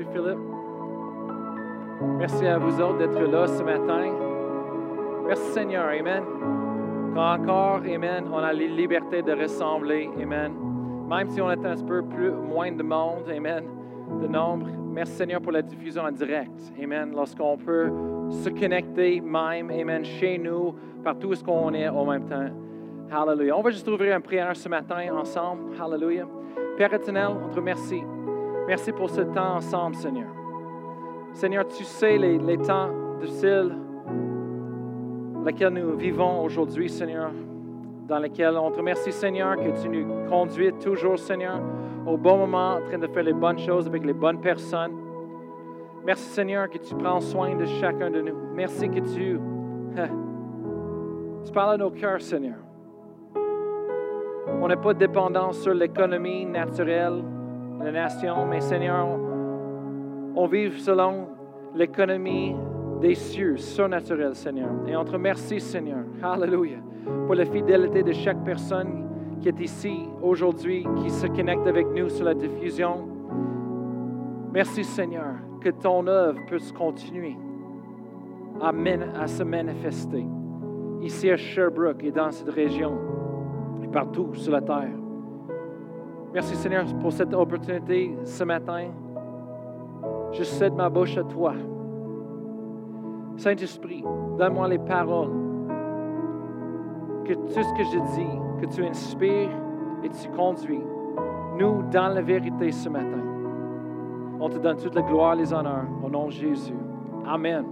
Merci, Philippe. Merci à vous autres d'être là ce matin. Merci, Seigneur. Amen. Encore, Amen, on a la liberté de ressembler. Amen. Même si on est un peu plus, moins de monde. Amen. De nombre. Merci, Seigneur, pour la diffusion en direct. Amen. Lorsqu'on peut se connecter même, Amen, chez nous, partout où qu'on est en même temps. Hallelujah. On va juste ouvrir une prière ce matin ensemble. Hallelujah. Père éternel, on te remercie. Merci pour ce temps ensemble, Seigneur. Seigneur, tu sais les, les temps difficiles dans lesquels nous vivons aujourd'hui, Seigneur, dans lesquels on te remercie, Seigneur, que tu nous conduis toujours, Seigneur, au bon moment, en train de faire les bonnes choses avec les bonnes personnes. Merci, Seigneur, que tu prends soin de chacun de nous. Merci que tu, tu parles à nos cœurs, Seigneur. On n'est pas dépendant sur l'économie naturelle la nation, mais Seigneur, on, vit selon l'économie des cieux, surnaturels, Seigneur. Et on te remercie, Seigneur. Hallelujah. Pour la fidélité de chaque personne qui est ici aujourd'hui, qui se connecte avec nous sur la diffusion. Merci, Seigneur, que ton œuvre puisse continuer à se manifester ici à Sherbrooke et dans cette région et partout sur la terre. Merci, Seigneur, pour cette opportunité ce matin. Je cède ma bouche à toi. Saint-Esprit, donne-moi les paroles. Que tout ce que je dis, que tu inspires et tu conduis nous dans la vérité ce matin. On te donne toute la gloire et les honneurs au nom de Jésus. Amen.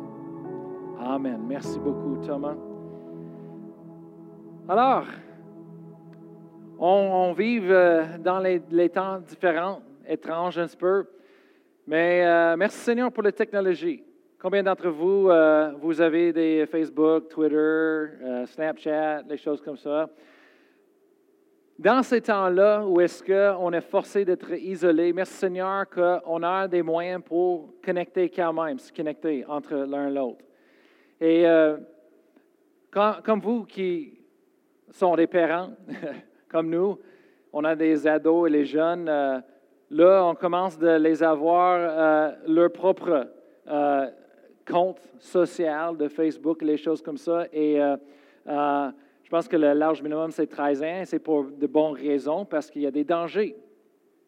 Amen. Merci beaucoup, Thomas. Alors, on, vit euh, dans les, temps différents, étranges un peu, mais euh, merci Seigneur pour la technologie. Combien d'entre vous, euh, vous avez des Facebook, Twitter, Snapchat, des choses comme ça? Dans ces temps-là où est-ce qu'on est forcé d'être isolé, merci Seigneur qu'on a des moyens pour connecter quand même, se connecter entre l'un et l'autre. Et comme vous qui sont des parents, comme nous, on a des ados et les jeunes. Euh, là, on commence de les avoir euh, leur propre euh, compte social de Facebook, les choses comme ça. Et je pense que le large minimum, c'est 13 ans. C'est pour de bonnes raisons, parce qu'il y a des dangers.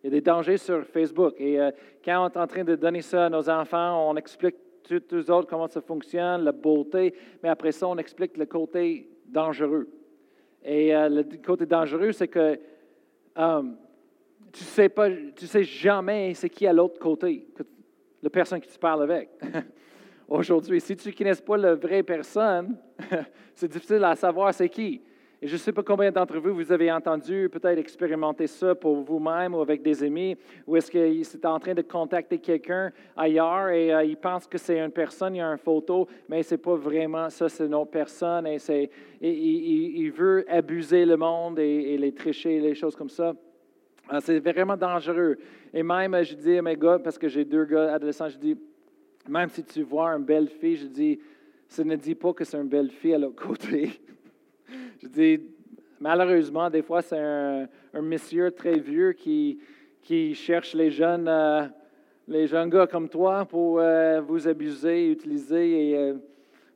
Il y a des dangers sur Facebook. Et quand on est en train de donner ça à nos enfants, on explique tous autres comment ça fonctionne, la beauté, mais après ça, on explique le côté dangereux. Et euh, le côté dangereux, c'est que euh, tu ne sais, pas, tu sais jamais c'est qui à l'autre côté, la personne que tu parles avec. Aujourd'hui, si tu ne connais pas la vraie personne, c'est difficile à savoir c'est qui. Et je ne sais pas combien d'entre vous, vous avez entendu peut-être expérimenter ça pour vous-même ou avec des amis, ou est-ce qu'il est en train de contacter quelqu'un ailleurs et euh, il pense que c'est une personne, il y a une photo, mais ce n'est pas vraiment ça, c'est une autre personne et, il, veut abuser le monde et, les tricher, les choses comme ça. Euh, c'est vraiment dangereux. Et même, je dis à mes gars, parce que j'ai deux gars adolescents, je dis, même si tu vois une belle fille, je dis, ça ne dit pas que c'est une belle fille à l'autre côté. Je dis, malheureusement, des fois, c'est un, monsieur très vieux qui, cherche les jeunes, euh, les jeunes gars comme toi pour euh, vous abuser, utiliser. Et euh,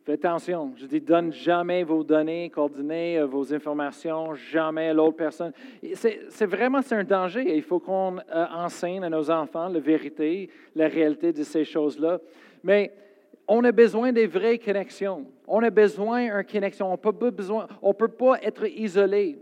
faites attention. Je dis, donne jamais vos données, coordonnées, vos informations, jamais à l'autre personne. C'est vraiment un danger. Il faut qu'on enseigne à nos enfants la vérité, la réalité de ces choses-là. Mais on a besoin des vraies connexions. On a besoin d'une connexion. On ne peut pas être isolé.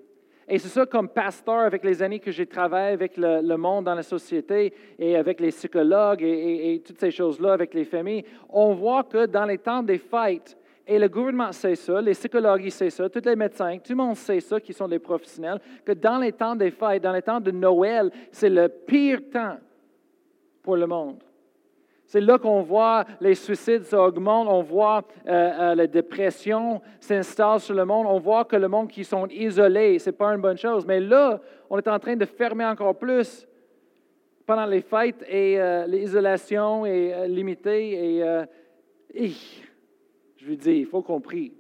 Et c'est ça, comme pasteur, avec les années que j'ai travaillé avec le, monde dans la société et avec les psychologues et, toutes ces choses-là, avec les familles, on voit que dans les temps des fêtes, et le gouvernement sait ça, les psychologues savent ça, tous les médecins, tout le monde sait ça, qui sont des professionnels, que dans les temps des fêtes, dans les temps de Noël, c'est le pire temps pour le monde. C'est là qu'on voit les suicides s'augmentent, on voit euh, euh, la dépression s'installe sur le monde, on voit que le monde qui sont isolés, ce n'est pas une bonne chose. Mais là, on est en train de fermer encore plus pendant les fêtes et euh, l'isolation est limitée. Et, je lui dis, il faut qu'on prie.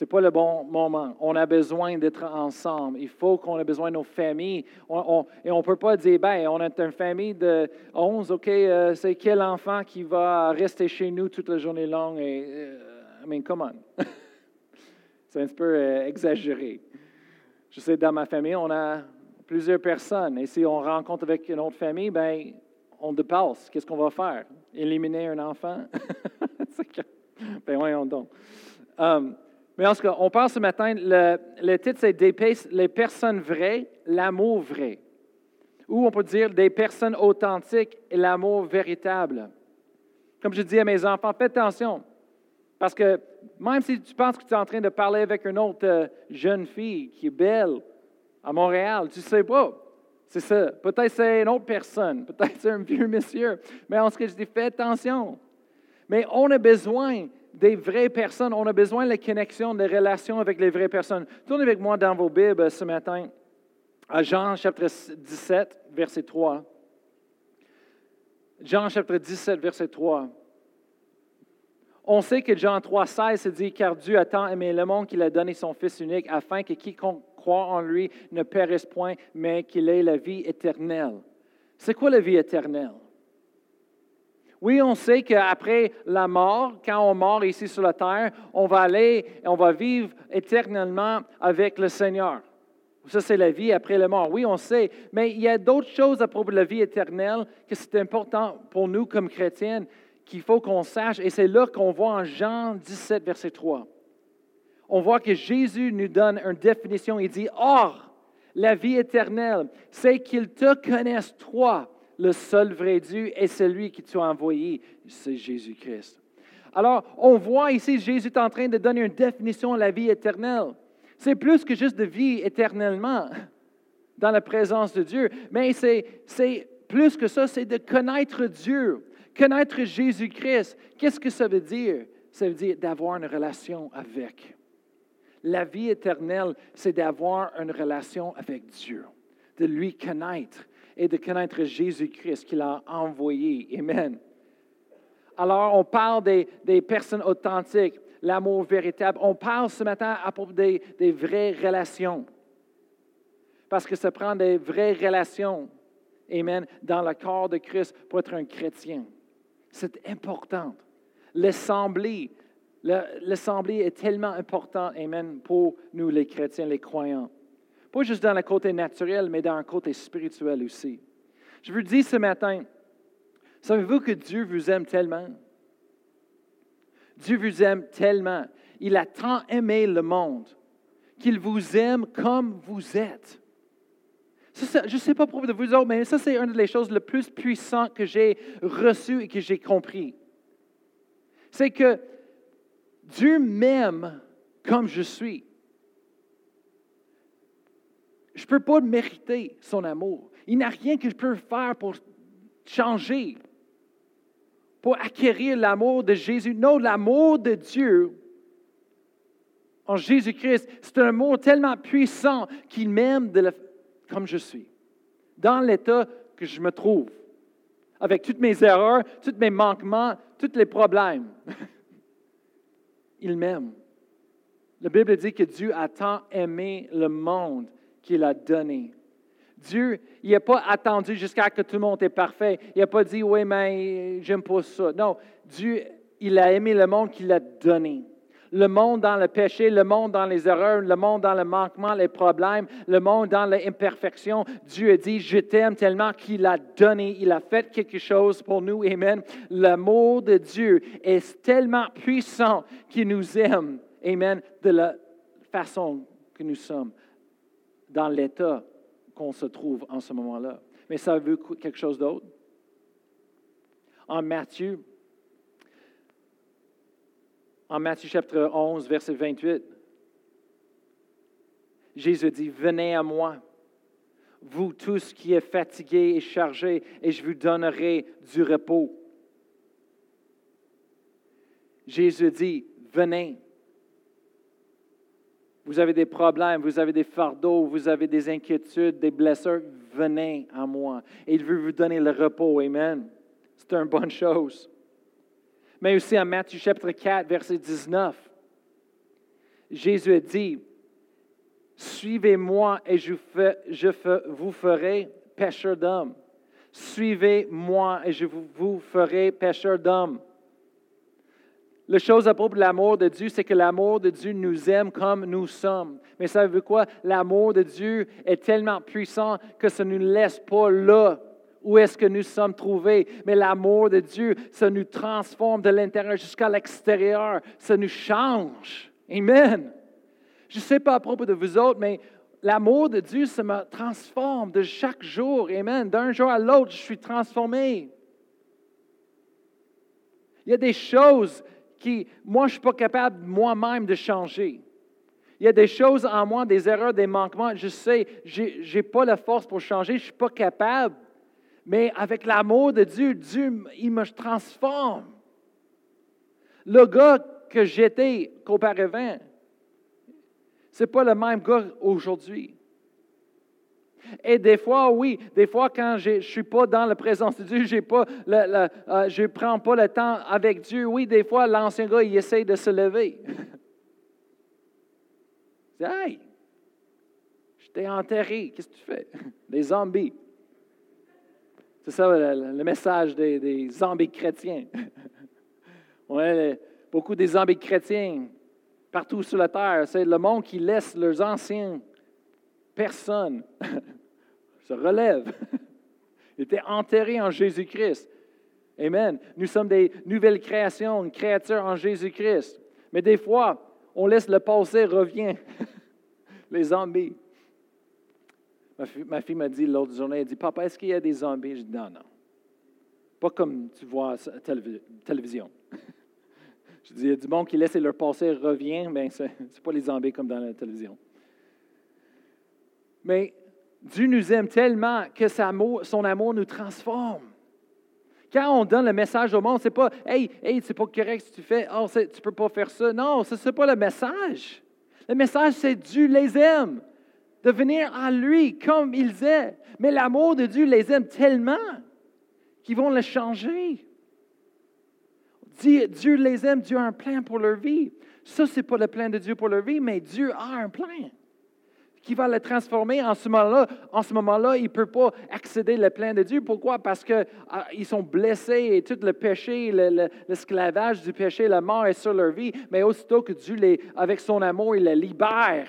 N'est pas le bon moment. On a besoin d'être ensemble. Il faut qu'on ait besoin de nos familles. et on ne peut pas dire, ben, on est une famille de 11, OK, euh, c'est quel enfant qui va rester chez nous toute la journée longue? Et, euh, I mean, come on. c'est un peu euh, exagéré. Je sais, dans ma famille, on a plusieurs personnes. Et si on rencontre avec une autre famille, ben, on dépasse. Qu'est-ce qu'on va faire? Éliminer un enfant? ben voyons donc. Um, mais en tout cas, on parle ce matin, le, titre c'est Les personnes vraies, l'amour vrai. Ou on peut dire des personnes authentiques et l'amour véritable. Comme je dis à mes enfants, faites attention. Parce que même si tu penses que tu es en train de parler avec une autre euh, jeune fille qui est belle à Montréal, tu ne sais pas. C'est ça. Peut-être c'est une autre personne. Peut-être c'est un vieux monsieur. Mais en ce que je dis, fais attention. Mais on a besoin des vraies personnes. On a besoin de la connexion, des relations avec les vraies personnes. Tournez avec moi dans vos Bibles ce matin à Jean chapitre 17, verset 3. Jean chapitre 17, verset 3. On sait que Jean 3, 16 se dit, car Dieu a tant aimé le monde qu'il a donné son Fils unique, afin que quiconque croit en lui ne périsse point, mais qu'il ait la vie éternelle. C'est quoi la vie éternelle? Oui, on sait qu'après la mort, quand on meurt ici sur la terre, on va aller et on va vivre éternellement avec le Seigneur. Ça, c'est la vie après la mort. Oui, on sait. Mais il y a d'autres choses à propos de la vie éternelle que c'est important pour nous comme chrétiens qu'il faut qu'on sache. Et c'est là qu'on voit en Jean 17, verset 3. On voit que Jésus nous donne une définition. Il dit, Or, la vie éternelle, c'est qu'ils te connaissent, toi, le seul vrai Dieu, et celui qui t'a envoyé, c'est Jésus-Christ. Alors, on voit ici, Jésus est en train de donner une définition à la vie éternelle. C'est plus que juste de vie éternellement dans la présence de Dieu, mais c'est plus que ça, c'est de connaître Dieu, connaître Jésus-Christ. Qu'est-ce que ça veut dire? Ça veut dire d'avoir une relation avec. La vie éternelle, c'est d'avoir une relation avec Dieu, de lui connaître, et de connaître Jésus-Christ qu'il a envoyé. Amen. Alors, on parle des, personnes authentiques, l'amour véritable. On parle ce matin à propos des, des vraies relations. Parce que ça prend des vraies relations, Amen, dans le corps de Christ pour être un chrétien. C'est important. L'assemblée, l'assemblée est tellement important, Amen, pour nous les chrétiens, les croyants. Pas juste dans le côté naturel, mais dans le côté spirituel aussi. Je vous dis ce matin, savez-vous que Dieu vous aime tellement? Dieu vous aime tellement. Il a tant aimé le monde qu'il vous aime comme vous êtes. je ne sais pas pour vous autres, mais ça, c'est une des choses les plus puissantes que j'ai reçues et que j'ai compris. C'est que Dieu m'aime comme je suis. Je ne peux pas mériter son amour. Il n'y a rien que je peux faire pour changer, pour acquérir l'amour de Jésus. Non, l'amour de Dieu en Jésus-Christ, c'est un amour tellement puissant qu'il m'aime comme je suis, dans l'état que je me trouve, avec toutes mes erreurs, tous mes manquements, tous les problèmes. Il m'aime. La Bible dit que Dieu a tant aimé le monde qu'il a donné. Dieu, il n'a pas attendu jusqu'à que tout le monde est parfait. Il n'a pas dit, oui, mais j'aime pas ça. Non, Dieu, il a aimé le monde qu'il a donné. Le monde dans le péché, le monde dans les erreurs, le monde dans le manquement, les problèmes, le monde dans l'imperfection. Dieu a dit, je t'aime tellement qu'il a donné, il a fait quelque chose pour nous. Amen. L'amour de Dieu est tellement puissant qu'il nous aime. Amen. De la façon que nous sommes dans l'état qu'on se trouve en ce moment-là. Mais ça veut quelque chose d'autre? En Matthieu, en Matthieu chapitre 11, verset 28, Jésus dit, venez à moi, vous tous qui êtes fatigués et chargés, et je vous donnerai du repos. Jésus dit, venez vous avez des problèmes, vous avez des fardeaux, vous avez des inquiétudes, des blessures, venez à moi. Et il veut vous donner le repos. Amen. C'est une bonne chose. Mais aussi en Matthieu chapitre 4, verset 19, Jésus a dit, Suivez-moi et je, vous ferai pêcheur d'hommes. Suivez-moi et je vous ferai pêcheur d'hommes. La chose à propos de l'amour de Dieu, c'est que l'amour de Dieu nous aime comme nous sommes. Mais savez-vous quoi? L'amour de Dieu est tellement puissant que ça ne nous laisse pas là où est-ce que nous sommes trouvés? Mais l'amour de Dieu, ça nous transforme de l'intérieur jusqu'à l'extérieur. Ça nous change. Amen. Je ne sais pas à propos de vous autres, mais l'amour de Dieu, ça me transforme de chaque jour. Amen. D'un jour à l'autre, je suis transformé. Il y a des choses qui, moi, je ne suis pas capable moi-même de changer. Il y a des choses en moi, des erreurs, des manquements. Je sais, je n'ai pas la force pour changer, je ne suis pas capable. Mais avec l'amour de Dieu, Dieu, il me transforme. Le gars que j'étais qu'auparavant, ce n'est pas le même gars aujourd'hui. Et des fois, oui, des fois, quand je ne suis pas dans la présence de Dieu, j'ai pas euh, je ne prends pas le temps avec Dieu, oui, des fois, l'ancien gars, il essaie de se lever. Hey, je t'ai enterré, qu'est-ce que tu fais? Des zombies. C'est ça le, message des, zombies chrétiens. Beaucoup des zombies chrétiens partout sur la terre. C'est le monde qui laisse leurs anciens personnes se relève. Ils étaient enterrés en Jésus-Christ. Amen. Nous sommes des nouvelles créations, une créature en Jésus-Christ. Mais des fois, on laisse le passé revient. Les zombies. Ma fille, m'a dit l'autre journée, elle dit, Papa, est-ce qu'il y a des zombies? Je dis, non, non. Pas comme tu vois à la télévision. Je dis, il y a du monde qui laisse leur passé revient, mais ce n'est pas les zombies comme dans la télévision. Mais Dieu nous aime tellement que son amour nous transforme. Quand on donne le message au monde, c'est pas Hey, hey, c'est pas correct ce que tu fais, oh, tu peux pas faire ça. Non, ce n'est pas le message. Le message, c'est Dieu les aime. De venir à lui comme ils sont. Mais l'amour de Dieu les aime tellement qu'ils vont le changer. Dieu les aime, Dieu a un plan pour leur vie. Ça, ce n'est pas le plan de Dieu pour leur vie, mais Dieu a un plan qui va le transformer en ce moment-là. En ce moment-là, il ne peut pas accéder au plein de Dieu. Pourquoi? Parce qu'ils ah, sont blessés et tout le péché, l'esclavage du péché, la mort est sur leur vie. Mais aussitôt que Dieu, les, avec son amour, il les libère.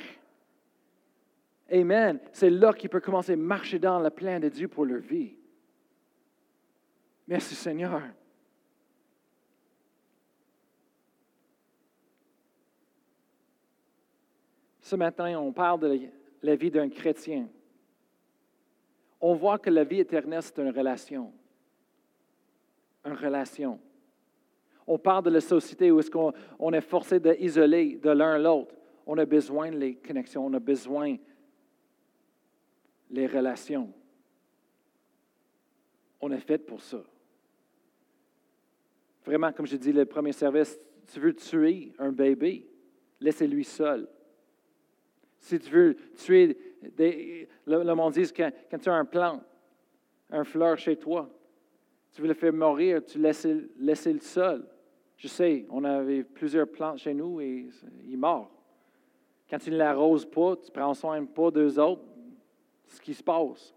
Amen. C'est là qu'il peut commencer à marcher dans le plein de Dieu pour leur vie. Merci Seigneur. Ce matin, on parle de la vie d'un chrétien, on voit que la vie éternelle, c'est une relation. Une relation. On parle de la société où est-ce qu'on est forcé d'isoler de l'un l'autre. On a besoin des connexions, on a besoin des relations. On est fait pour ça. Vraiment, comme je dis le premier service, tu veux tuer un bébé, laissez-lui seul. Si tu veux tuer, le, monde dit que quand tu as un plant, un fleur chez toi, tu veux le faire mourir, tu laisses, laisses le seul. Je sais, on avait plusieurs plantes chez nous et il mort. Quand tu ne l'arroses pas, tu prends soin pas d'eux autres, ce qui se passe.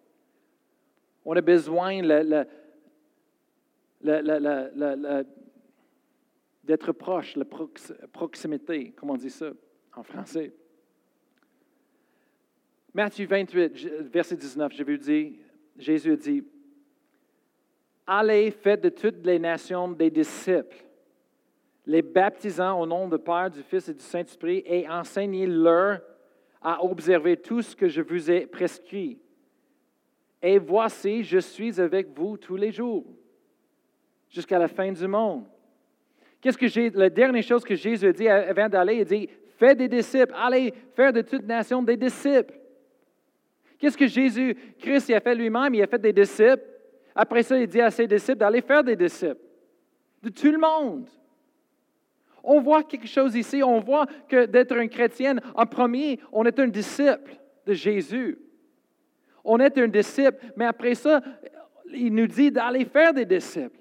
On a besoin d'être proche, la proximité, comment on dit ça en français. Matthieu 28, verset 19, je vous dis, Jésus dit, Allez, faites de toutes les nations des disciples, les baptisant au nom du Père, du Fils et du Saint-Esprit, et enseignez-leur à observer tout ce que je vous ai prescrit. Et voici, je suis avec vous tous les jours, jusqu'à la fin du monde. Qu'est-ce que j'ai, la dernière chose que Jésus a dit avant d'aller, il dit, faites des disciples, allez faire de toute nation des disciples. Qu'est-ce que Jésus, Christ, il a fait lui-même? Il a fait des disciples. Après ça, il dit à ses disciples d'aller faire des disciples. De tout le monde. On voit quelque chose ici. On voit que d'être un chrétien, en premier, on est un disciple de Jésus. On est un disciple, mais après ça, il nous dit d'aller faire des disciples.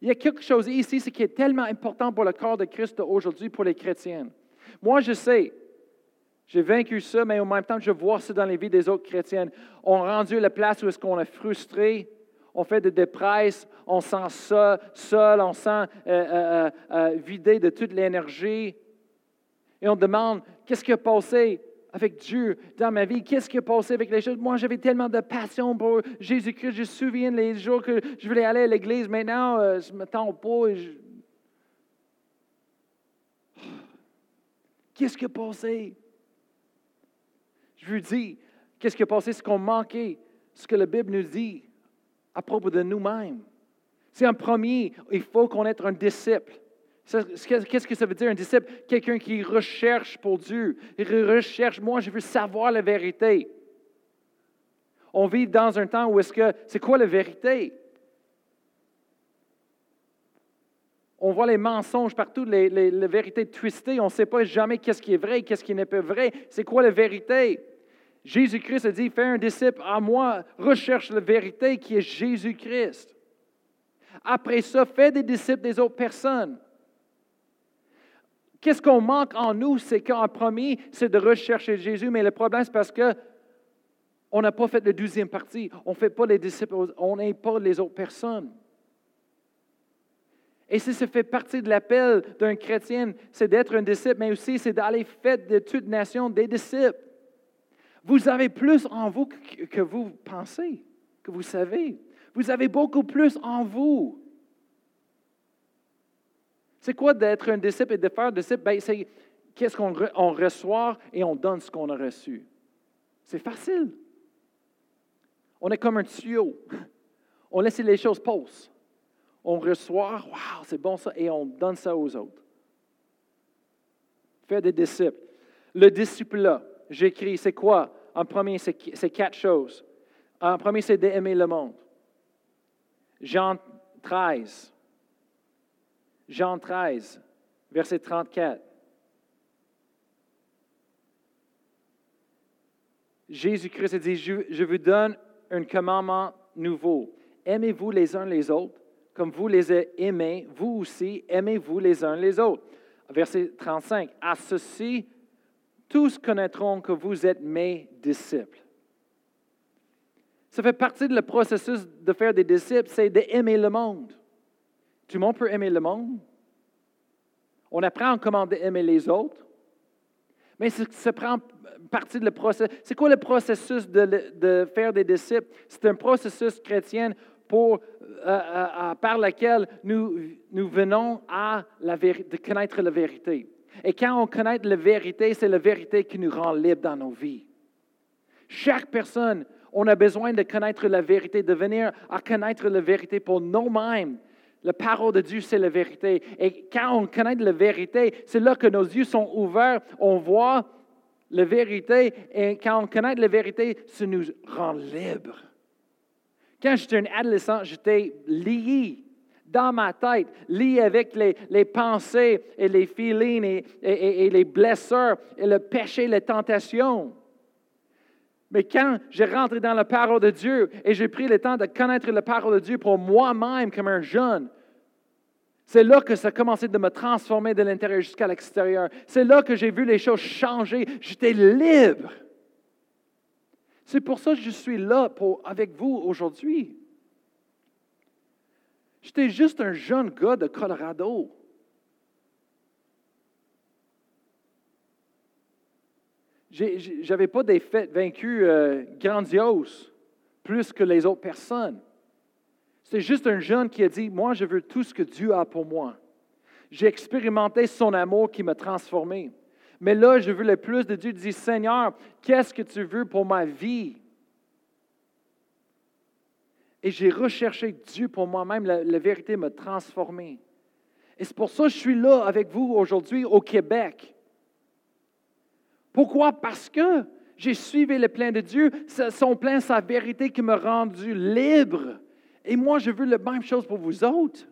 Il y a quelque chose ici qui est tellement important pour le corps de Christ aujourd'hui, pour les chrétiens. Moi, je sais, j'ai vaincu ça, mais en même temps, je vois ça dans les vies des autres chrétiennes. On rendu la place où est-ce qu'on est frustré, on fait des dépresses, on sent ça, seul, on sent euh, euh, euh, vidé de toute l'énergie. Et on demande, qu'est-ce qui a passé avec Dieu dans ma vie? Qu'est-ce qui a passé avec les choses? Moi, j'avais tellement de passion pour Jésus-Christ. Je me souviens les jours que je voulais aller à l'église. Maintenant, je ne me tends pas. Qu'est-ce qui a passé? Je vous dis, qu'est-ce qui a passé? Ce qu'on manquait, ce que la Bible nous dit à propos de nous-mêmes. C'est un premier, il faut qu'on ait un disciple. Qu'est-ce que ça veut dire un disciple? Quelqu'un qui recherche pour Dieu. Il recherche, moi je veux savoir la vérité. On vit dans un temps où est-ce que, c'est quoi la vérité? On voit les mensonges partout, les, les vérités twistées. On ne sait pas jamais qu'est-ce qui est vrai, qu'est-ce qui n'est pas vrai. C'est quoi la vérité? Jésus-Christ a dit, fais un disciple à moi, recherche la vérité qui est Jésus-Christ. Après ça, fais des disciples des autres personnes. Qu'est-ce qu'on manque en nous? C'est qu'en premier, c'est de rechercher Jésus, mais le problème, c'est parce que on n'a pas fait la deuxième partie. On ne fait pas les disciples, on n'est pas les autres personnes. Et si ça fait partie de l'appel d'un chrétien, c'est d'être un disciple, mais aussi c'est d'aller faire de toute nation des disciples. Vous avez plus en vous que vous pensez, que vous savez. Vous avez beaucoup plus en vous. C'est quoi d'être un disciple et de faire un disciple? Ben, c'est qu'est-ce qu'on reçoit et on donne ce qu'on a reçu. C'est facile. On est comme un tuyau. On laisse les choses passer. On reçoit, waouh, c'est bon ça, et on donne ça aux autres. Faire des disciples. Le disciple là, j'écris, c'est quoi? En premier, c'est quatre choses. En premier, c'est d'aimer le monde. Jean 13. Jean 13, verset 34. Jésus-Christ dit, je, je vous donne un commandement nouveau. Aimez-vous les uns les autres, comme vous les aimez, vous aussi, aimez-vous les uns les autres. Verset 35. À ceci, tous connaîtront que vous êtes mes disciples. Ça fait partie du processus de faire des disciples, c'est d'aimer le monde. Tout le monde peut aimer le monde. On apprend comment aimer les autres. Mais ça prend partie de le processus. C'est quoi le processus de, faire des disciples? C'est un processus chrétien euh, euh, par lequel nous, nous venons à la de connaître la vérité. Et quand on connaît la vérité, c'est la vérité qui nous rend libres dans nos vies. Chaque personne, on a besoin de connaître la vérité, de venir à connaître la vérité pour nous-mêmes. La parole de Dieu, c'est la vérité. Et quand on connaît la vérité, c'est là que nos yeux sont ouverts, on voit la vérité. Et quand on connaît la vérité, ça nous rend libres. Quand j'étais un adolescent, j'étais lié dans ma tête, lié avec les, pensées et les feelings et, et, les blessures et le péché, les tentations. Mais quand j'ai rentré dans la parole de Dieu et j'ai pris le temps de connaître la parole de Dieu pour moi-même comme un jeune, c'est là que ça a commencé de me transformer de l'intérieur jusqu'à l'extérieur. C'est là que j'ai vu les choses changer. J'étais libre. C'est pour ça que je suis là pour, avec vous aujourd'hui. J'étais juste un jeune gars de Colorado. Je n'avais pas des fêtes vaincues euh, grandioses, plus que les autres personnes. C'était juste un jeune qui a dit, moi, je veux tout ce que Dieu a pour moi. J'ai expérimenté son amour qui m'a transformé. Mais là, je veux le plus de Dieu. Je dis, Seigneur, qu'est-ce que tu veux pour ma vie? Et j'ai recherché Dieu pour moi-même. La, vérité m'a transformé. Et c'est pour ça que je suis là avec vous aujourd'hui au Québec. Pourquoi? Parce que j'ai suivi le plein de Dieu, son plein, sa vérité qui m'a rendu libre. Et moi, je veux la même chose pour vous autres.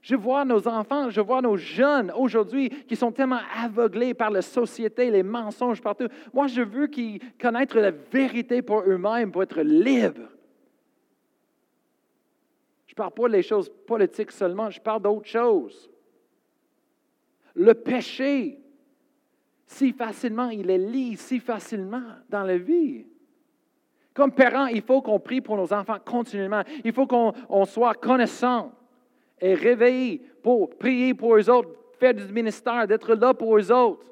Je vois nos enfants, je vois nos jeunes aujourd'hui qui sont tellement aveuglés par la société, les mensonges partout. Moi, je veux qu'ils connaissent la vérité pour eux-mêmes, pour être libres. Je ne parle pas des choses politiques seulement, je parle d'autres choses. Le péché, si facilement, il les lit si facilement dans la vie. Comme parents, il faut qu'on prie pour nos enfants continuellement. Il faut qu'on soit connaissant et réveillé pour prier pour eux autres, faire du ministère, d'être là pour eux autres.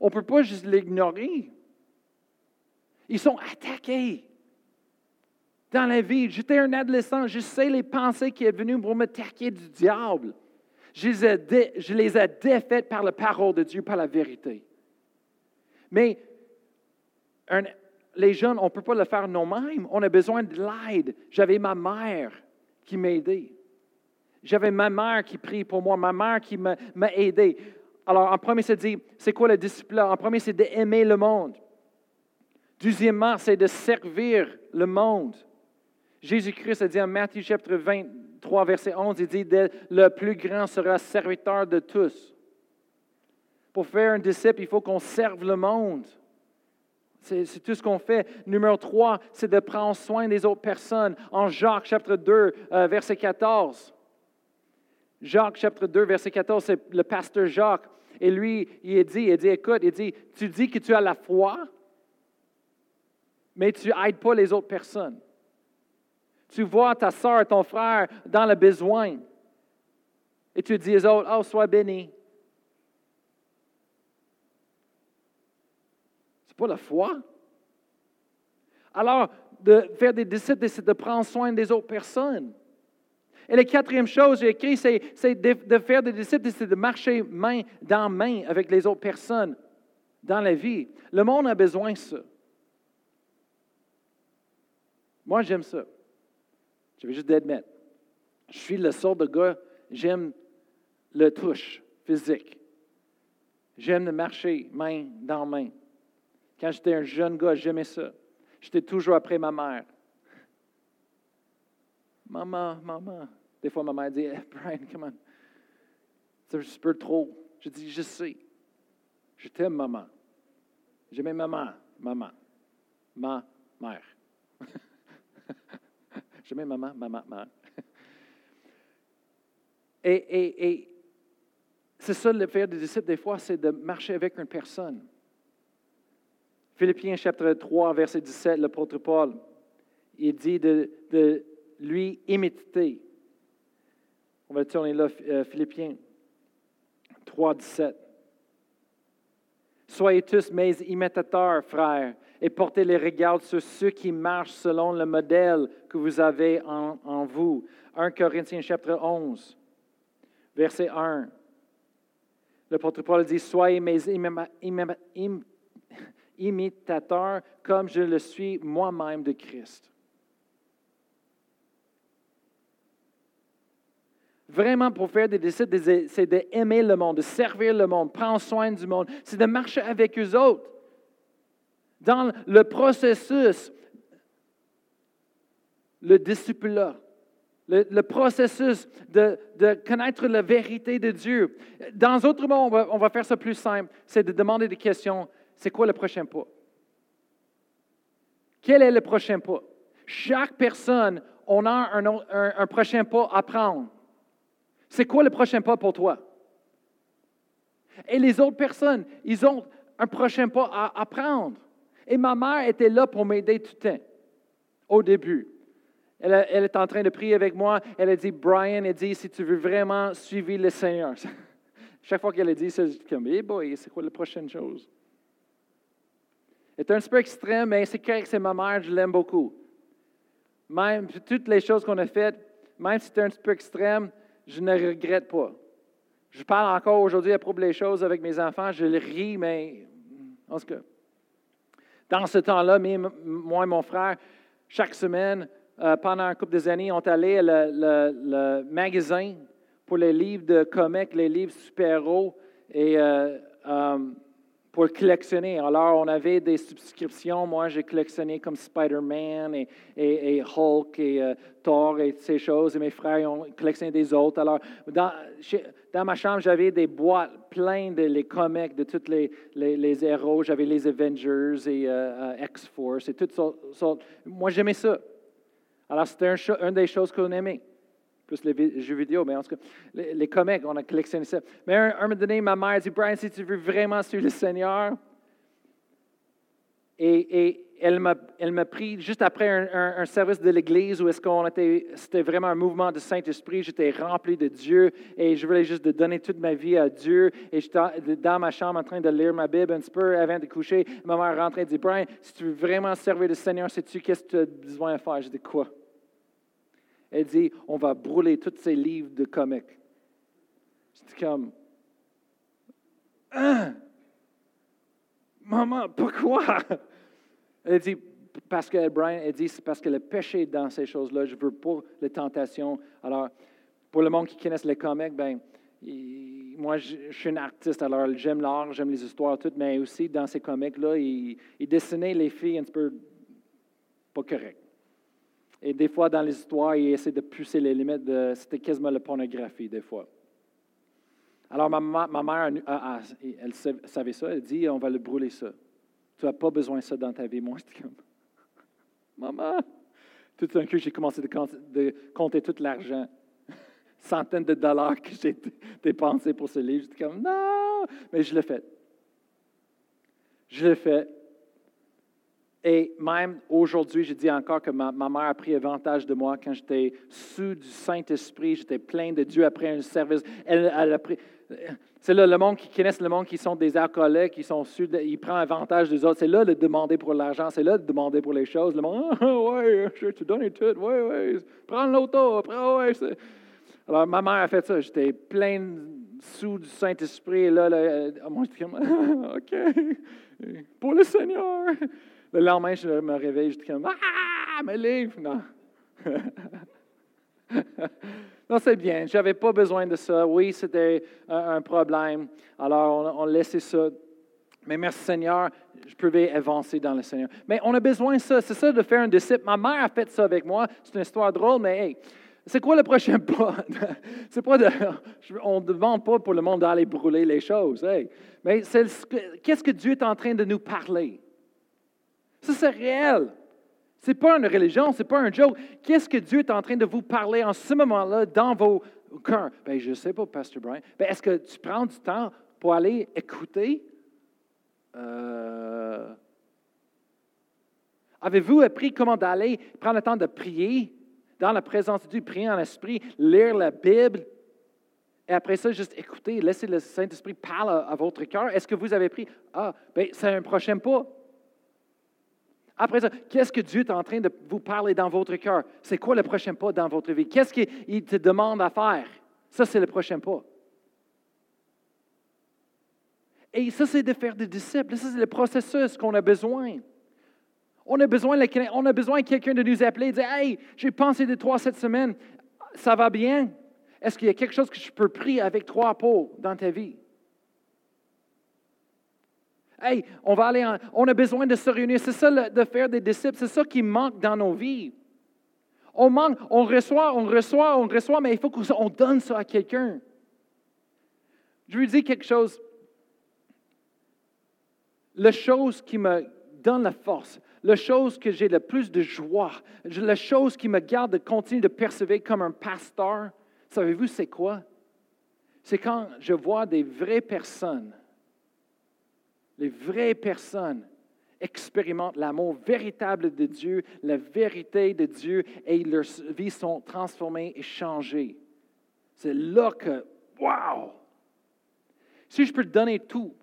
On ne peut pas juste l'ignorer. Ils sont attaqués dans la vie. J'étais un adolescent, je sais les pensées qui sont venues pour me taquer du diable. Je les, ai défaites par la parole de Dieu, par la vérité. Mais les jeunes, on ne peut pas le faire nous-mêmes. On a besoin de l'aide. J'avais ma mère qui m'aidait. J'avais ma mère qui prie pour moi, ma mère qui m'a aidé. Alors, en premier, c'est dit, c'est quoi la discipline? En premier, c'est d'aimer le monde. Deuxièmement, c'est de servir le monde. Jésus-Christ a dit en Matthieu chapitre 23, verset 11, il dit, le plus grand sera serviteur de tous. Pour faire un disciple, il faut qu'on serve le monde. C'est tout ce qu'on fait. Numéro 3, c'est de prendre soin des autres personnes. En Jacques chapitre 2, euh, verset 14. Jacques chapitre 2, verset 14, c'est le pasteur Jacques. Et lui, il dit, il dit, écoute, il dit, tu dis que tu as la foi, mais tu n'aides pas les autres personnes. Tu vois ta soeur, ton frère dans le besoin. Et tu dis aux autres, oh, sois béni. C'est pas la foi. Alors, de faire des disciples, c'est de prendre soin des autres personnes. Et la quatrième chose, j'ai écrit, c'est, de, faire des disciples, c'est de marcher main dans main avec les autres personnes dans la vie. Le monde a besoin de ça. Moi, j'aime ça. Je vais juste d'admettre. Je suis le sort de gars, j'aime le touche physique. J'aime de marcher main dans main. Quand j'étais un jeune gars, j'aimais ça. J'étais toujours après ma mère. Maman, maman. Des fois, ma mère dit Brian, come on. C'est un peu trop. Je dis Je sais. Je t'aime, maman. J'aimais maman, maman. Ma mère. J'aimais maman, maman, maman. Et, et, et c'est ça le faire des disciples, des fois, c'est de marcher avec une personne. Philippiens chapitre 3, verset 17, l'apôtre Paul, il dit de, de lui imiter. On va tourner là, euh, Philippiens 3, 17. Soyez tous mes imitateurs, frères, et portez les regards sur ceux qui marchent selon le modèle que vous avez en, vous. 1 Corinthiens chapitre 11, verset 1. L'apôtre Paul dit, Soyez mes imitateurs comme je le suis moi-même de Christ. Vraiment, pour faire des disciples, c'est d'aimer le monde, de servir le monde, prendre soin du monde, c'est de marcher avec eux autres. Dans le processus, le disciple le, processus de, connaître la vérité de Dieu. Dans d'autres mots, on va, on va faire ça plus simple, c'est de demander des questions. C'est quoi le prochain pas? Quel est le prochain pas? Chaque personne, on a un, prochain pas à prendre. C'est quoi le prochain pas pour toi? Et les autres personnes, ils ont un prochain pas à, prendre. Et ma mère était là pour m'aider tout le temps, au début. Elle, elle, est en train de prier avec moi. Elle a dit, Brian, elle dit, si tu veux vraiment suivre le Seigneur. Chaque fois qu'elle a dit ça, je dis comme, hey boy, c'est quoi la prochaine chose? C'est un peu extrême, mais c'est correct, c'est ma mère, je l'aime beaucoup. Même toutes les choses qu'on a faites, même si c'est un peu extrême, je ne regrette pas. Je parle encore aujourd'hui à propos des choses avec mes enfants, je le ris, mais en tout cas, dans ce temps-là, moi et mon frère, chaque semaine, euh, pendant un couple d'années, on allait le, le, magasin pour les livres de comics, les livres super-héros, et euh, euh, pour collectionner. Alors, on avait des subscriptions. Moi, j'ai collectionné comme Spider-Man et, Hulk et Thor et ces choses. Et mes frères ont collectionné des autres. Alors, dans, ma chambre, j'avais des boîtes pleines de les comics de tous les, héros. J'avais les Avengers et X-Force et toutes sortes. Moi, j'aimais ça. Alors, c'était une des choses qu'on aimait. plus les jeux vidéo, mais en tout cas, les, comics, on a collectionné ça. Mais un, un moment ma mère dit, Brian, si tu veux vraiment suivre le Seigneur, et, elle m'a, pris juste après un, service de l'Église où est-ce qu'on était, c'était vraiment un mouvement de Saint-Esprit. J'étais rempli de Dieu et je voulais juste donner toute ma vie à Dieu. Et j'étais dans ma chambre en train de lire ma Bible un petit peu avant de coucher. Ma mère rentrait et dit, Brian, si tu veux vraiment servir le Seigneur, sais-tu qu'est-ce que tu as besoin de faire? Je dis, quoi? Elle dit, on va brûler tous ces livres de comics. J'étais comme, Hein? Maman, pourquoi? Elle dit, parce que Brian, elle dit, c'est parce que le péché dans ces choses-là. Je veux pas les tentations. Alors, pour le monde qui connaisse les comics, ben, moi, je, suis un artiste, alors j'aime l'art, j'aime les histoires, tout, mais aussi dans ces comics-là, il, il dessinait les filles un petit peu pas correctes. Et des fois, dans les histoires, il essaie de pousser les limites. De, c'était quasiment la pornographie, des fois. Alors, ma, mère, elle sav- savait ça. Elle dit On va le brûler, ça. Tu n'as pas besoin de ça dans ta vie. Moi, j'étais comme Maman Tout d'un coup, j'ai commencé de compter, tout l'argent. Centaines de dollars que j'ai d- dépensés pour ce livre. J'étais comme Non Mais je l'ai fait. Je l'ai fait. Et même aujourd'hui, je dis encore que ma, ma mère a pris avantage de moi quand j'étais sous du Saint-Esprit, j'étais plein de Dieu après un service. Elle, elle a pris. C'est là le monde qui connaissent le monde qui sont des alcooliques, qui sont sous, de- ils prennent avantage des autres. C'est là de demander pour l'argent, c'est là de demander pour les choses. Le monde, ah, ouais, je te donner tout, ouais, ouais, prends l'auto, prends, ouais. Alors ma mère a fait ça, j'étais plein sous du Saint-Esprit. Là, là, euh, moi, j'étais comme, OK, pour le Seigneur. Le lendemain, je me réveille, j'étais comme Ah, mes livres! Non. non, c'est bien. Je n'avais pas besoin de ça. Oui, c'était un, problème. Alors, on, laissait ça. Mais merci Seigneur, je pouvais avancer dans le Seigneur. Mais on a besoin de ça. C'est ça de faire un disciple. Ma mère a fait ça avec moi. C'est une histoire drôle, mais hey, c'est quoi le prochain pas? c'est pas on ne demande pas pour le monde d'aller brûler les choses. Mais qu'est-ce que Dieu est en train de nous parler? Ça, c'est réel. Ce n'est pas une religion, ce n'est pas un joke. Qu'est-ce que Dieu est en train de vous parler en ce moment-là dans vos cœurs? Ben, je ne sais pas, Pasteur Brian. Ben, Est-ce que tu prends du temps pour aller écouter? Euh, Avez-vous appris comment d'aller prendre le temps de prier dans la présence de Dieu, prier en esprit, lire la Bible? Et après ça, juste écouter, laisser le Saint-Esprit parler à, votre cœur. Est-ce que vous avez pris? Ah, ben, c'est un prochain pas. Après ça, qu'est-ce que Dieu est en train de vous parler dans votre cœur? C'est quoi le prochain pas dans votre vie? Qu'est-ce qu'il te demande à faire? Ça, c'est le prochain pas. Et ça, c'est de faire des disciples. Ça, c'est le processus qu'on a besoin. On a besoin, de- quelqu'un de nous appeler et de dire Hey, j'ai pensé de toi cette semaine. Ça va bien? Est-ce qu'il y a quelque chose que je peux prier avec toi pour dans ta vie? On va aller on a besoin de se réunir. C'est ça de faire des disciples. C'est ça qui manque dans nos vies. On manque, on reçoit, on reçoit, on reçoit, mais il faut qu'on donne ça à quelqu'un. Je vous dis quelque chose. La chose qui me donne la force, la chose que j'ai le plus de joie, la chose qui me garde de continuer de persévérer comme un pasteur, savez-vous c'est quoi? C'est quand je vois des vraies personnes les vraies personnes expérimentent l'amour véritable de Dieu, la vérité de Dieu, et leurs vies sont transformées et changées. C'est là que, wow! Si je peux donner tout,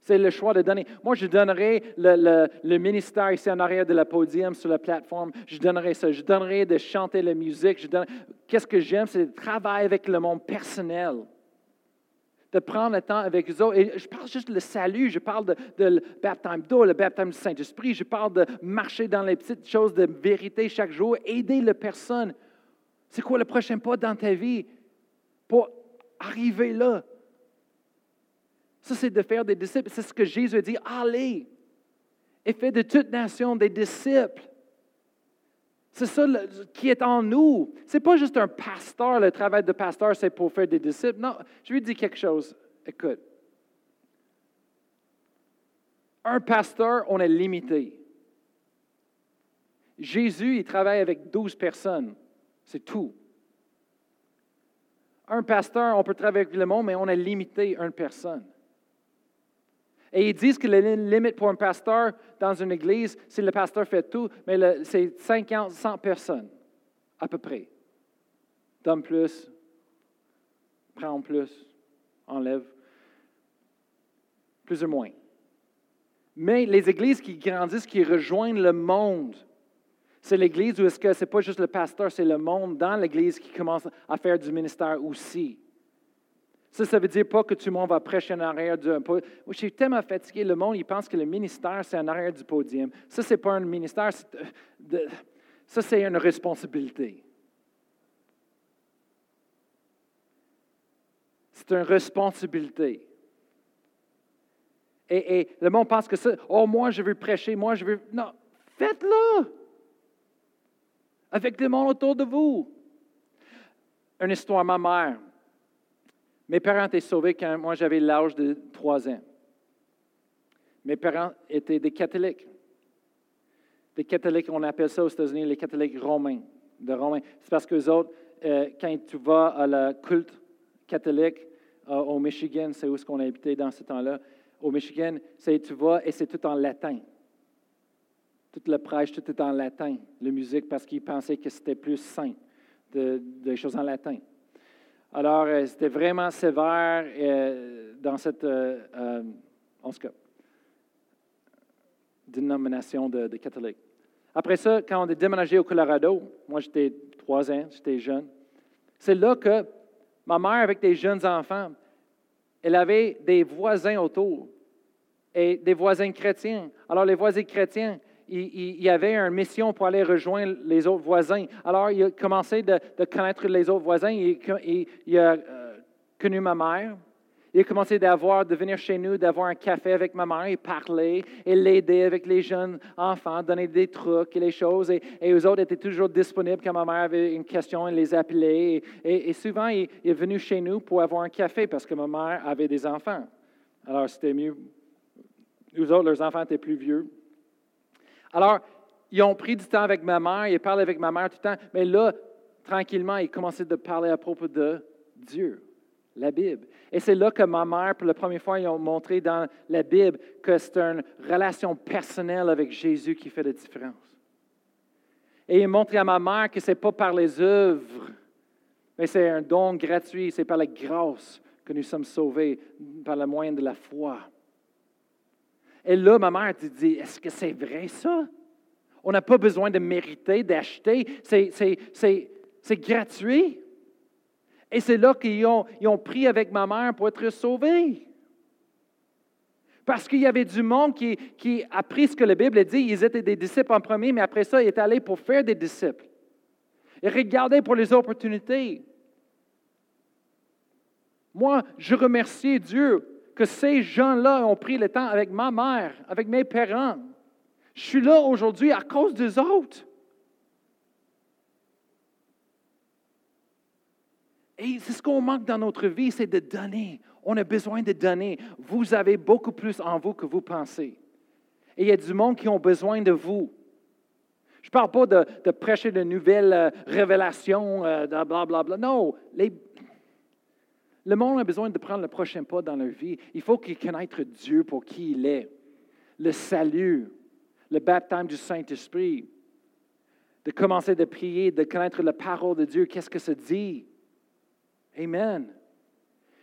c'est le choix de donner. Moi, je donnerais le, ministère ici en arrière de la podium sur la plateforme. Je donnerais ça. Je donnerais de chanter la musique. Qu'est-ce que j'aime, c'est de travailler avec le monde personnel de prendre le temps avec eux autres. Et je parle juste le salut, je parle de, de baptême d'eau, le baptême du Saint-Esprit, je parle de marcher dans les petites choses de vérité chaque jour, aider la personne. C'est quoi le prochain pas dans ta vie pour arriver là? Ça, c'est de faire des disciples. C'est ce que Jésus a dit. Allez et faites de toute nation des disciples. C'est ça qui est en nous. Ce n'est pas juste un pasteur, le travail de pasteur, c'est pour faire des disciples. Non, je lui dis quelque chose. Écoute, un pasteur, on est limité. Jésus, il travaille avec 12 personnes. C'est tout. Un pasteur, on peut travailler avec le monde, mais on a limité une personne. Et ils disent que la limite pour un pasteur dans une église, si le pasteur fait tout, mais c'est 50, 100 personnes, à peu près. Donne plus, prend plus, enlève, plus ou moins. Mais les églises qui grandissent, qui rejoignent le monde, c'est l'église où est-ce que ce n'est pas juste le pasteur, c'est le monde dans l'église qui commence à faire du ministère aussi. Ça, ça veut dire pas que tout le monde va prêcher en arrière du podium. Je suis tellement fatigué. Le monde, il pense que le ministère, c'est en arrière du podium. Ça, ce n'est pas un ministère. Euh, ça, c'est une responsabilité. C'est une responsabilité. Et, le monde pense que ça, oh, moi, je veux prêcher, moi, je veux. Non, faites-le avec le monde autour de vous. Une histoire, ma mère. Mes parents étaient sauvés quand moi j'avais l'âge de trois ans. Mes parents étaient des catholiques. Des catholiques, on appelle ça aux États-Unis les catholiques romains. De romains. C'est parce que les autres, euh, quand tu vas à la culte catholique euh, au Michigan, c'est où est-ce qu'on a habité dans ce temps-là, au Michigan, c'est tu vas et c'est tout en latin. Tout le prêche, tout est en latin, la musique, parce qu'ils pensaient que c'était plus sain de, des choses en latin. Alors, euh, c'était vraiment sévère euh, dans cette, euh, dénomination de, de catholiques. Après ça, quand on est déménagé au Colorado, moi j'étais trois ans, j'étais jeune, c'est là que ma mère, avec des jeunes enfants, elle avait des voisins autour et des voisins chrétiens. Alors, les voisins chrétiens, il, y avait une mission pour aller rejoindre les autres voisins. Alors, il a commencé de, connaître les autres voisins. Il, il a euh, connu ma mère. Il a commencé d'avoir, de venir chez nous, d'avoir un café avec ma mère et parler et l'aider avec les jeunes enfants, donner des trucs et les choses. Et, et eux autres étaient toujours disponibles quand ma mère avait une question, il les appelait. Et, souvent, il, est venu chez nous pour avoir un café parce que ma mère avait des enfants. Alors, c'était mieux. Eux autres, leurs enfants étaient plus vieux. Alors, ils ont pris du temps avec ma mère, ils parlent avec ma mère tout le temps, mais là, tranquillement, ils commençaient de parler à propos de Dieu, la Bible. Et c'est là que ma mère, pour la première fois, ils ont montré dans la Bible que c'est une relation personnelle avec Jésus qui fait la différence. Et ils ont montré à ma mère que ce n'est pas par les œuvres, mais c'est un don gratuit, c'est par la grâce que nous sommes sauvés, par le moyen de la foi. Et là, ma mère dit, est-ce que c'est vrai ça? On n'a pas besoin de mériter, d'acheter. C'est gratuit. Et c'est là qu'ils ont, ils ont pris avec ma mère pour être sauvés. Parce qu'il y avait du monde qui, qui a pris ce que la Bible dit. Ils étaient des disciples en premier, mais après ça, ils étaient allés pour faire des disciples. Et regardaient pour les opportunités. Moi, je remercie Dieu que ces gens-là ont pris le temps avec ma mère, avec mes parents. Je suis là aujourd'hui à cause des autres. Et c'est ce qu'on manque dans notre vie, c'est de donner. On a besoin de donner. Vous avez beaucoup plus en vous que vous pensez. Et il y a du monde qui ont besoin de vous. Je ne parle pas de, prêcher de nouvelles euh, révélations, euh, de blablabla. Non, les, le monde a besoin de prendre le prochain pas dans leur vie. Il faut qu'ils connaissent Dieu pour qui il est. Le salut, le baptême du Saint-Esprit. De commencer de prier, de connaître la parole de Dieu. Qu'est-ce que ça dit? Amen.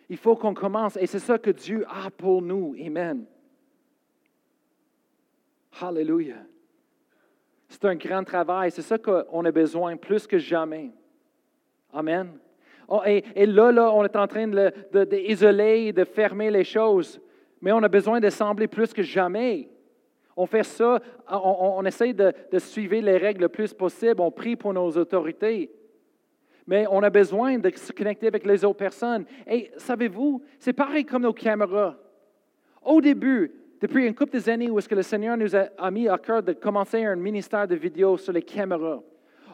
Il faut qu'on commence. Et c'est ça que Dieu a pour nous. Amen. Hallelujah. C'est un grand travail. C'est ça qu'on a besoin plus que jamais. Amen. Et, là, là, on est en train d'isoler, de, de, de fermer les choses. Mais on a besoin de sembler plus que jamais. On fait ça, on, on essaie de, suivre les règles le plus possible, on prie pour nos autorités. Mais on a besoin de se connecter avec les autres personnes. Et savez-vous, c'est pareil comme nos caméras. Au début, depuis une couple d'années où est-ce que le Seigneur nous a, a mis à cœur de commencer un ministère de vidéo sur les caméras.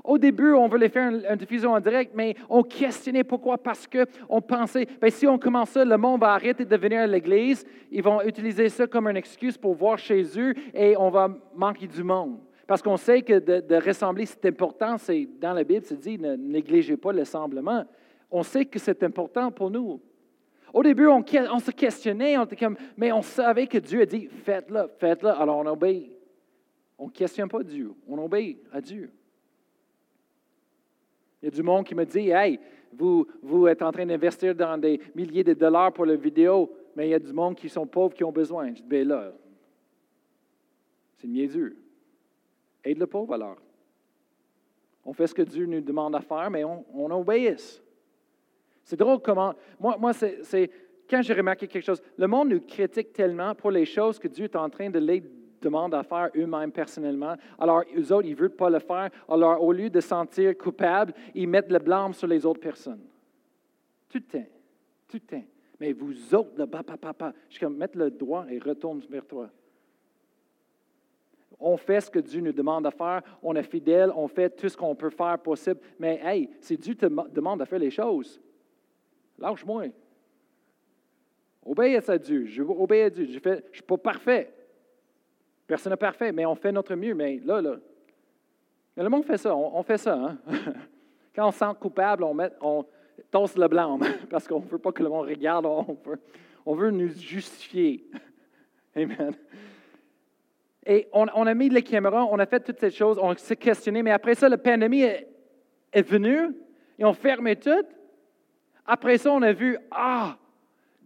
Au début, on voulait faire une, diffusion en direct, mais on questionnait pourquoi, parce qu'on pensait, bien, si on commence ça, le monde va arrêter de venir à l'église, ils vont utiliser ça comme une excuse pour voir chez eux et on va manquer du monde. Parce qu'on sait que de, ressembler, c'est important, c'est dans la Bible, c'est dit, ne négligez pas l'assemblement. On sait que c'est important pour nous. Au début, on, se questionnait, on était comme, mais on savait que Dieu a dit, faites-le, faites-le, alors on obéit. On ne questionne pas Dieu, on obéit à Dieu. Il y a du monde qui me dit, hey, vous, vous êtes en train d'investir dans des milliers de dollars pour la vidéo, mais il y a du monde qui sont pauvres qui ont besoin. Je dis, ben là, c'est Dieu. Aide le pauvre alors. On fait ce que Dieu nous demande à faire, mais on, on obéisse. C'est drôle comment. Moi, moi c'est quand j'ai remarqué quelque chose. Le monde nous critique tellement pour les choses que Dieu est en train de les demander à faire eux-mêmes personnellement. Alors, eux autres, ils ne veulent pas le faire. Alors, au lieu de se sentir coupables, ils mettent le blâme sur les autres personnes. Tout le. Tout le. Mais vous autres, là, papa, papa, je comme, mettre le doigt et retourne vers toi. On fait ce que Dieu nous demande de faire, on est fidèle, on fait tout ce qu'on peut faire possible. Mais hey, si Dieu te demande de faire les choses, Lâche-moi. Obéis à Dieu. Je obéis à Dieu. Je ne suis pas parfait. Personne n'est parfait, mais on fait notre mieux. Mais là, là, le monde fait ça. On, fait ça. Hein? Quand on se sent coupable, on, met, on tosse le blanc parce qu'on ne veut pas que le monde regarde. On veut, nous justifier. Amen. Et on, a mis les caméras, on a fait toutes ces choses, on s'est questionné, mais après ça, la pandémie est, est venue et on fermait tout. Après ça, on a vu, ah,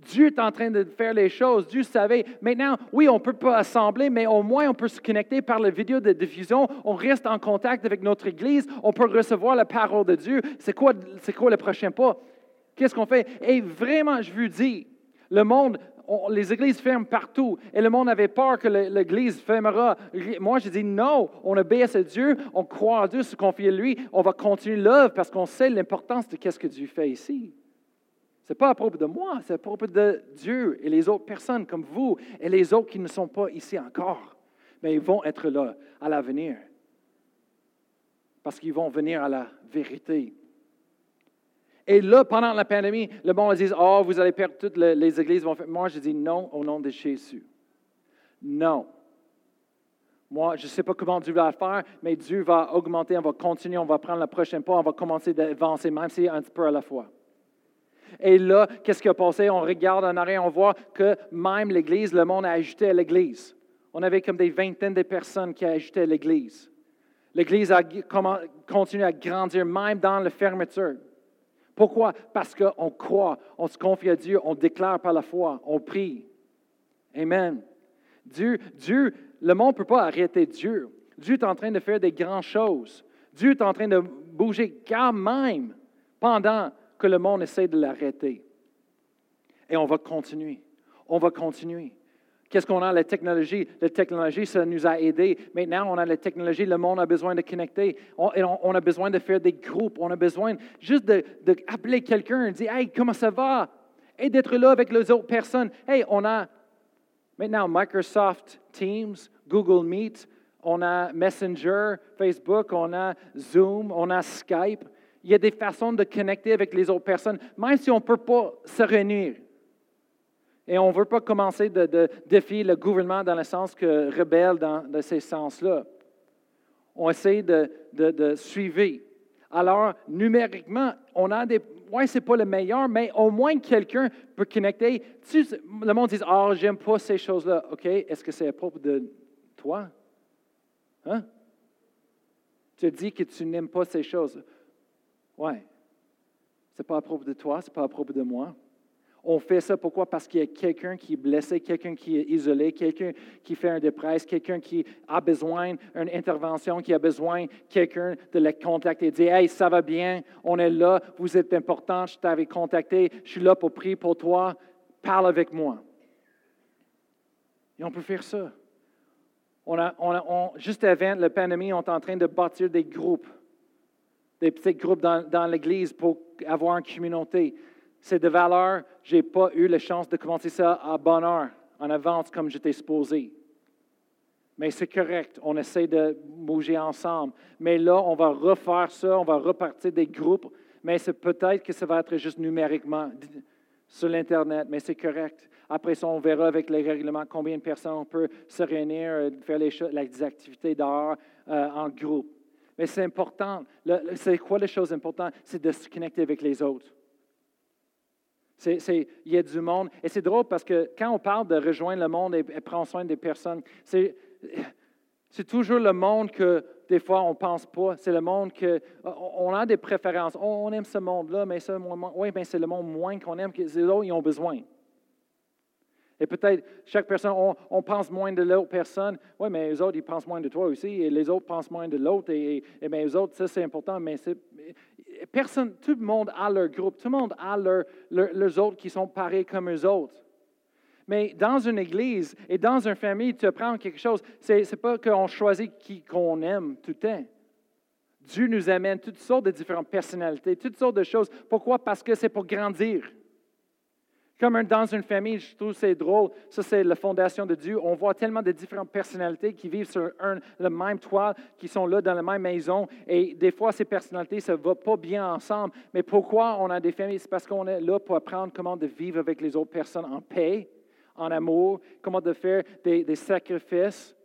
Dieu est en train de faire les choses. Dieu savait. Maintenant, oui, on ne peut pas assembler, mais au moins on peut se connecter par la vidéo de diffusion. On reste en contact avec notre Église. On peut recevoir la parole de Dieu. C'est quoi, c'est quoi le prochain pas? Qu'est-ce qu'on fait? Et vraiment, je vous dis, le monde, les églises ferment partout. Et le monde avait peur que l'église fermera. Moi, je dis non, on obéit à Dieu, on croit en Dieu, se confie à lui, on va continuer l'œuvre parce qu'on sait l'importance de ce que Dieu fait ici. N'est pas à propos de moi, c'est à propos de Dieu et les autres personnes comme vous et les autres qui ne sont pas ici encore. Mais ils vont être là à l'avenir. Parce qu'ils vont venir à la vérité. Et là, pendant la pandémie, le monde dit Oh, vous allez perdre toutes les, églises. Moi, je dis non au nom de Jésus. Non. Moi, je ne sais pas comment Dieu va faire, mais Dieu va augmenter, on va continuer, on va prendre le prochain pas, on va commencer d'avancer, même si un petit peu à la fois. Et là, qu'est-ce qui a passé? On regarde en arrière, on voit que même l'Église, le monde a ajouté à l'Église. On avait comme des vingtaines de personnes qui ajoutaient à l'Église. L'Église a continué à grandir, même dans la fermeture. Pourquoi? Parce qu'on croit, on se confie à Dieu, on déclare par la foi, on prie. Amen. Dieu, Dieu, le monde ne peut pas arrêter Dieu. Dieu est en train de faire des grandes choses. Dieu est en train de bouger quand même pendant que le monde essaie de l'arrêter. Et on va continuer. On va continuer. Qu'est-ce qu'on a? La technologie. La technologie, ça nous a aidés. Maintenant, on a la technologie. Le monde a besoin de connecter. On, on, a besoin de faire des groupes. On a besoin juste d'appeler de, quelqu'un et dire Hey, comment ça va? Et d'être là avec les autres personnes. Hey, on a maintenant Microsoft Teams, Google Meet, on a Messenger, Facebook, on a Zoom, on a Skype il y a des façons de connecter avec les autres personnes, même si on ne peut pas se réunir. Et on ne veut pas commencer de, défier le gouvernement dans le sens que rebelle dans, ces sens-là. On essaie de, suivre. Alors, numériquement, on a des. Oui, ce n'est pas le meilleur, mais au moins quelqu'un peut connecter. Tu, le monde dit Ah, oh, j'aime pas ces choses-là. OK, est-ce que c'est à propos de toi? Hein? Tu dis que tu n'aimes pas ces choses. Oui. Ce n'est pas à propos de toi, ce n'est pas à propos de moi. On fait ça pourquoi? Parce qu'il y a quelqu'un qui est blessé, quelqu'un qui est isolé, quelqu'un qui fait un dépresse, quelqu'un qui a besoin d'une intervention, qui a besoin quelqu'un de le contacter et dire Hey, ça va bien, on est là, vous êtes important, je t'avais contacté, je suis là pour prier pour toi, parle avec moi. Et on peut faire ça. On a, on juste avant la pandémie, on est en train de bâtir des groupes des petits groupes dans, l'Église pour avoir une communauté. C'est de valeur. Je n'ai pas eu la chance de commencer ça à bonne heure, en avance, comme j'étais supposé. Mais c'est correct, on essaie de bouger ensemble. Mais là, on va refaire ça, on va repartir des groupes, mais c'est peut-être que ça va être juste numériquement sur l'Internet, mais c'est correct. Après ça, on verra avec les règlements combien de personnes on peut se réunir, euh, faire les, activités dehors euh, en groupe. Mais c'est important. C'est quoi la chose importante? C'est de se connecter avec les autres. il y a du monde. Et c'est drôle parce que quand on parle de rejoindre le monde et, prendre soin des personnes, c'est, toujours le monde que des fois on ne pense pas. C'est le monde que on a des préférences. On, aime ce monde-là, mais mais c'est le monde moins qu'on aime les autres ils ont besoin. Et peut-être chaque personne, on, pense moins de l'autre personne. Oui, mais les autres, ils pensent moins de toi aussi. Et les autres pensent moins de l'autre. Et, et, bien, les autres, ça, c'est important. Mais personne, tout le monde a leur groupe. Tout le monde a leur, leurs autres qui sont pareils comme eux autres. Mais dans une église et dans une famille, tu apprends quelque chose. Ce n'est pas qu'on choisit qui qu'on aime tout le temps. Dieu nous amène toutes sortes de différentes personnalités, toutes sortes de choses. Pourquoi? Parce que c'est pour grandir. Comme dans une famille, je trouve c'est drôle. Ça, c'est la fondation de Dieu. On voit tellement de différentes personnalités qui vivent sur le même toit, qui sont là dans la même maison. Et des fois, ces personnalités, ne va pas bien ensemble. Mais pourquoi on a des familles? C'est parce qu'on est là pour apprendre comment de vivre avec les autres personnes en paix, en amour, comment de faire des sacrifices ce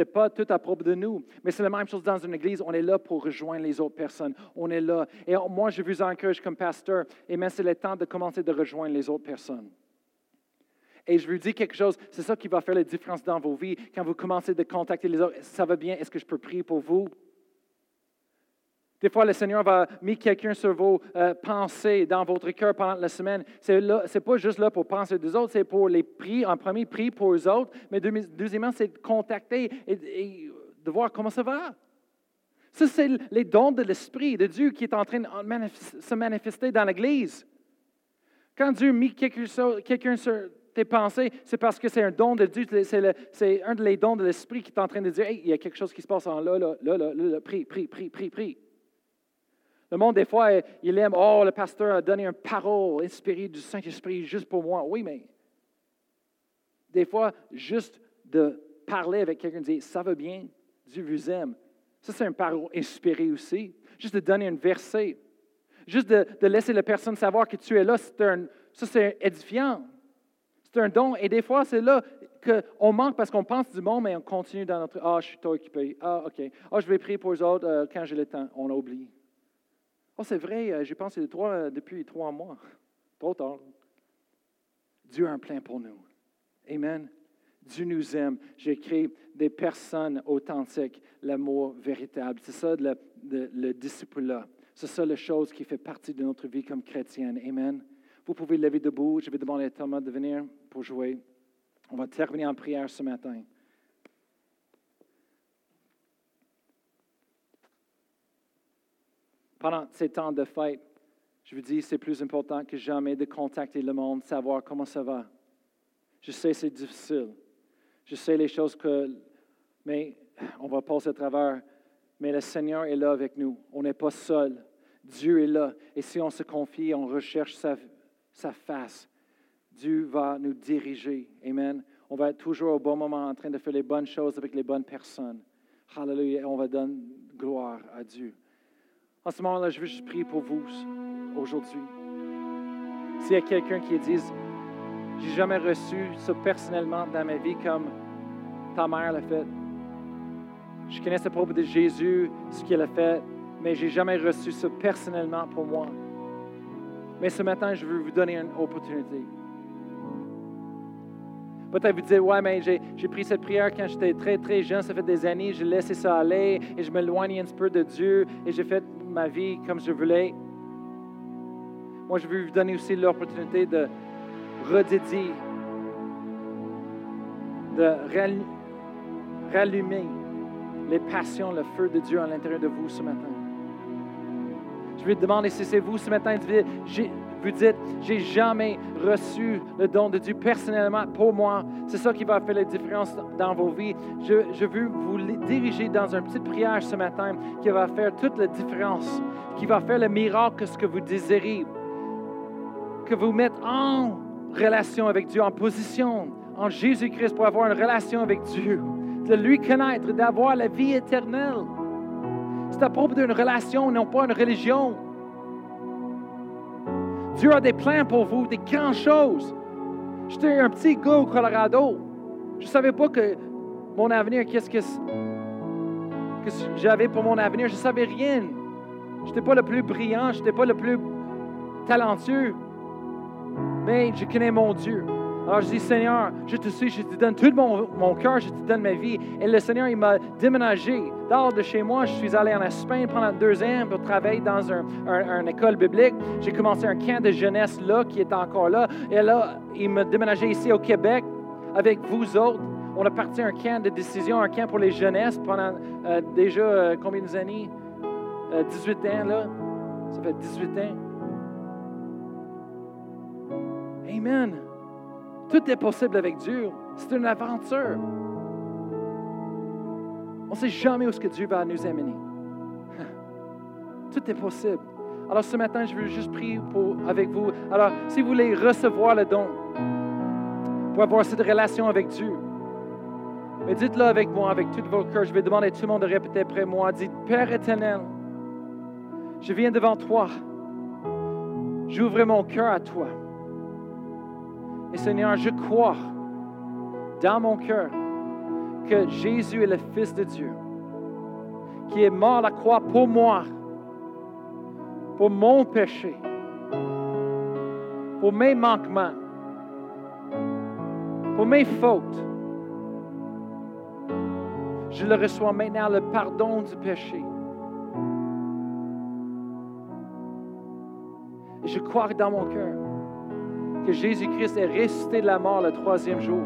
n'est pas tout à propos de nous, mais c'est la même chose dans une église. On est là pour rejoindre les autres personnes. On est là. Et moi, je vous encourage comme pasteur, et même c'est le temps de commencer de rejoindre les autres personnes. Et je vous dis quelque chose, c'est ça qui va faire la différence dans vos vies. Quand vous commencez de contacter les autres, ça va bien, est-ce que je peux prier pour vous? Des fois, le Seigneur va mettre quelqu'un sur vos euh, pensées, dans votre cœur pendant la semaine. Ce n'est pas juste là pour penser des autres, c'est pour les prier. En premier, prier pour les autres. Mais deuxièmement, c'est de contacter et, de voir comment ça va. Ça, c'est les dons de l'Esprit de Dieu qui est en train de se manifester dans l'Église. Quand Dieu met quelqu'un sur tes pensées, c'est parce que c'est un don de Dieu, c'est un des dons de l'Esprit qui est en train de dire, hey, il y a quelque chose qui se passe en là, là, là, là, là, prie, prie, prie, prie, prie. Le monde, des fois, il aime, oh, le pasteur a donné une parole inspirée du Saint-Esprit juste pour moi. Oui, mais des fois, juste de parler avec quelqu'un, dire, ça va bien, Dieu vous aime. Ça, c'est une parole inspirée aussi. Juste de donner un verset. Juste de, laisser la personne savoir que tu es là, c'est un, ça, c'est édifiant. C'est un don. Et des fois, c'est là qu'on manque parce qu'on pense du monde, mais on continue dans notre Ah, je suis trop occupé. Ah, OK. Ah, je vais prier pour les autres euh, quand j'ai le temps. On a oublié. Oh, c'est vrai, euh, j'ai pensé trois, euh, depuis trois mois. Trop tard. Dieu a un plein pour nous. Amen. Dieu nous aime. J'ai créé des personnes authentiques, l'amour véritable. C'est ça le, le disciple-là. C'est ça la chose qui fait partie de notre vie comme chrétienne. Amen. Vous pouvez lever debout. Je vais demander à Thomas de venir pour jouer. On va terminer en prière ce matin. Pendant ces temps de fête, je vous dis, c'est plus important que jamais de contacter le monde, savoir comment ça va. Je sais, c'est difficile. Je sais les choses que, mais on va passer à travers. Mais le Seigneur est là avec nous. On n'est pas seul. Dieu est là. Et si on se confie, on recherche sa, sa face, Dieu va nous diriger. Amen. On va être toujours au bon moment en train de faire les bonnes choses avec les bonnes personnes. Hallelujah. On va donner gloire à Dieu. En ce moment-là, je veux juste prier pour vous aujourd'hui. S'il y a quelqu'un qui dit, j'ai jamais reçu ça personnellement dans ma vie comme ta mère l'a fait. Je connais ce propos de Jésus, ce qu'il a fait, mais j'ai jamais reçu ça personnellement pour moi. Mais ce matin, je veux vous donner une opportunité. Peut-être vous dire, ouais, mais j'ai pris cette prière quand j'étais très, très jeune, ça fait des années, j'ai laissé ça aller et je m'éloigne un peu de Dieu et j'ai fait ma vie comme je voulais. Moi, je veux vous donner aussi l'opportunité de redédier, de rallumer les passions, le feu de Dieu à l'intérieur de vous ce matin. Je vais te demander si c'est vous ce matin, vous dites, j'ai jamais reçu le don de Dieu personnellement pour moi. C'est ça qui va faire la différence dans vos vies. Je, veux vous diriger dans une petite prière ce matin qui va faire toute la différence, qui va faire le miracle que ce que vous désirez. Que vous mettez en relation avec Dieu, en position en Jésus-Christ pour avoir une relation avec Dieu, de lui connaître, d'avoir la vie éternelle. C'est à propos d'une relation, non pas une religion. Dieu a des plans pour vous, des grandes choses. J'étais un petit gars au Colorado. Je ne savais pas que mon avenir, qu'est-ce que, que j'avais pour mon avenir. Je ne savais rien. Je n'étais pas le plus brillant, je n'étais pas le plus talentueux. mais je connais mon Dieu. Alors je dis, Seigneur, je te suis, je te donne tout mon, cœur, je te donne ma vie. Et le Seigneur, il m'a déménagé dehors de chez moi. Je suis allé en Espagne pendant deux ans pour travailler dans une un, école biblique. J'ai commencé un camp de jeunesse là, qui est encore là. Et là, il m'a déménagé ici au Québec avec vous autres. On a parti un camp de décision, un camp pour les jeunesses pendant euh, déjà euh, combien d'années? 18 euh, ans, là. Ça fait 18 ans. Amen. Tout est possible avec Dieu. C'est une aventure. On ne sait jamais où ce que Dieu va nous amener. Tout est possible. Alors ce matin, je veux juste prier pour, avec vous. Alors, si vous voulez recevoir le don, pour avoir cette relation avec Dieu, mais dites-le avec moi, avec tout votre cœur. Je vais demander à tout le monde de répéter après moi. Dites, Père éternel, je viens devant toi. J'ouvre mon cœur à toi. Et Seigneur, je crois dans mon cœur que Jésus est le Fils de Dieu, qui est mort à la croix pour moi, pour mon péché, pour mes manquements, pour mes fautes. Je le reçois maintenant, le pardon du péché. je crois dans mon cœur que Jésus-Christ est ressuscité de la mort le troisième jour.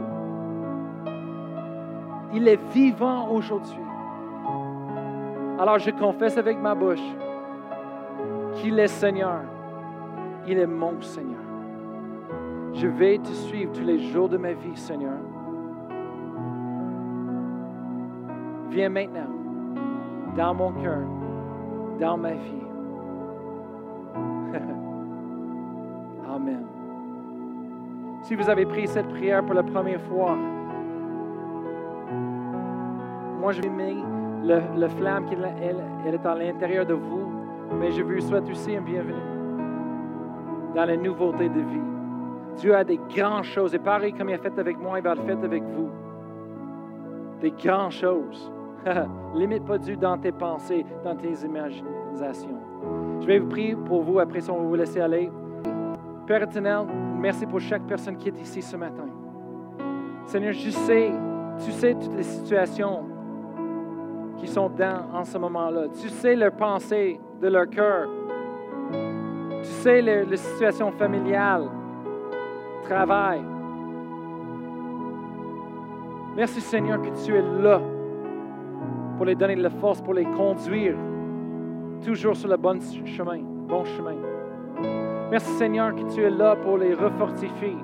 Il est vivant aujourd'hui. Alors je confesse avec ma bouche qu'il est Seigneur. Il est mon Seigneur. Je vais te suivre tous les jours de ma vie, Seigneur. Viens maintenant dans mon cœur, dans ma vie. Amen. Si vous avez pris cette prière pour la première fois, moi je vais mettre le, flamme qui elle, est à l'intérieur de vous, mais je vous souhaite aussi un bienvenue dans la nouveauté de vie. Dieu a des grandes choses, et pareil comme il a fait avec moi, il va le faire avec vous. Des grandes choses. Limite pas Dieu dans tes pensées, dans tes imaginations. Je vais vous prier pour vous, après ça on vous laisser aller. Père éternel, merci pour chaque personne qui est ici ce matin. Seigneur, je sais, tu sais toutes les situations qui sont dans en ce moment-là. Tu sais leurs pensées de leur cœur. Tu sais les, situations familiales, travail. Merci Seigneur que tu es là pour les donner de la force, pour les conduire toujours sur le bon chemin, bon chemin. Merci Seigneur que tu es là pour les refortifier.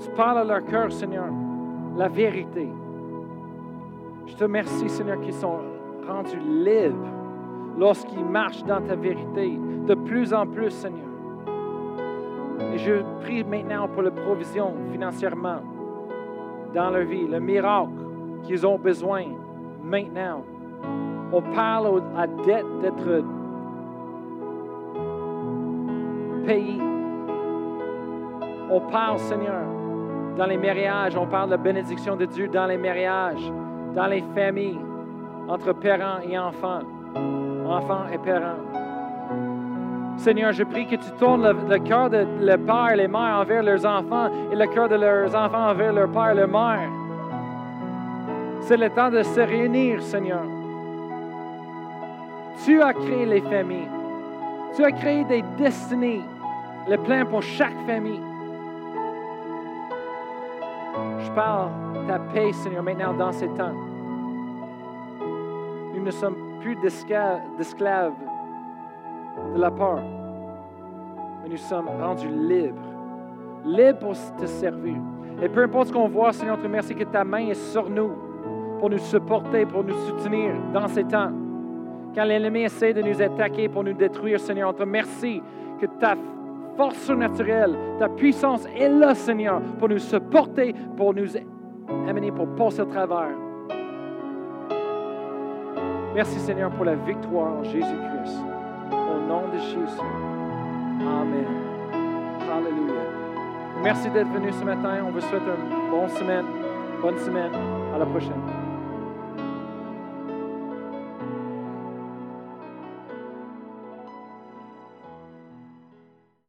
Tu parles à leur cœur, Seigneur, la vérité. Je te remercie, Seigneur, qu'ils sont rendus libres lorsqu'ils marchent dans ta vérité, de plus en plus, Seigneur. Et je prie maintenant pour la provision financièrement dans leur vie, le miracle qu'ils ont besoin maintenant. On parle à dette d'être payé on parle, Seigneur, dans les mariages, on parle de la bénédiction de Dieu dans les mariages, dans les familles, entre parents et enfants, enfants et parents. Seigneur, je prie que tu tournes le, cœur de le père et les mères envers leurs enfants et le cœur de leurs enfants envers leur père et leur mère. C'est le temps de se réunir, Seigneur. Tu as créé les familles. Tu as créé des destinées, le plein pour chaque famille. Parle ta paix, Seigneur, maintenant dans ces temps. Nous ne sommes plus d'esclaves de la peur, mais nous sommes rendus libres, libres pour te servir. Et peu importe ce qu'on voit, Seigneur, te remercie que ta main est sur nous pour nous supporter, pour nous soutenir dans ces temps. Quand l'ennemi essaie de nous attaquer pour nous détruire, Seigneur, on te remercie que ta force surnaturelle, ta puissance est là, Seigneur, pour nous supporter, pour nous amener, pour passer au travers. Merci, Seigneur, pour la victoire en Jésus-Christ. Au nom de Jésus. Amen. Alléluia. Merci d'être venu ce matin. On vous souhaite une bonne semaine. Bonne semaine. À la prochaine.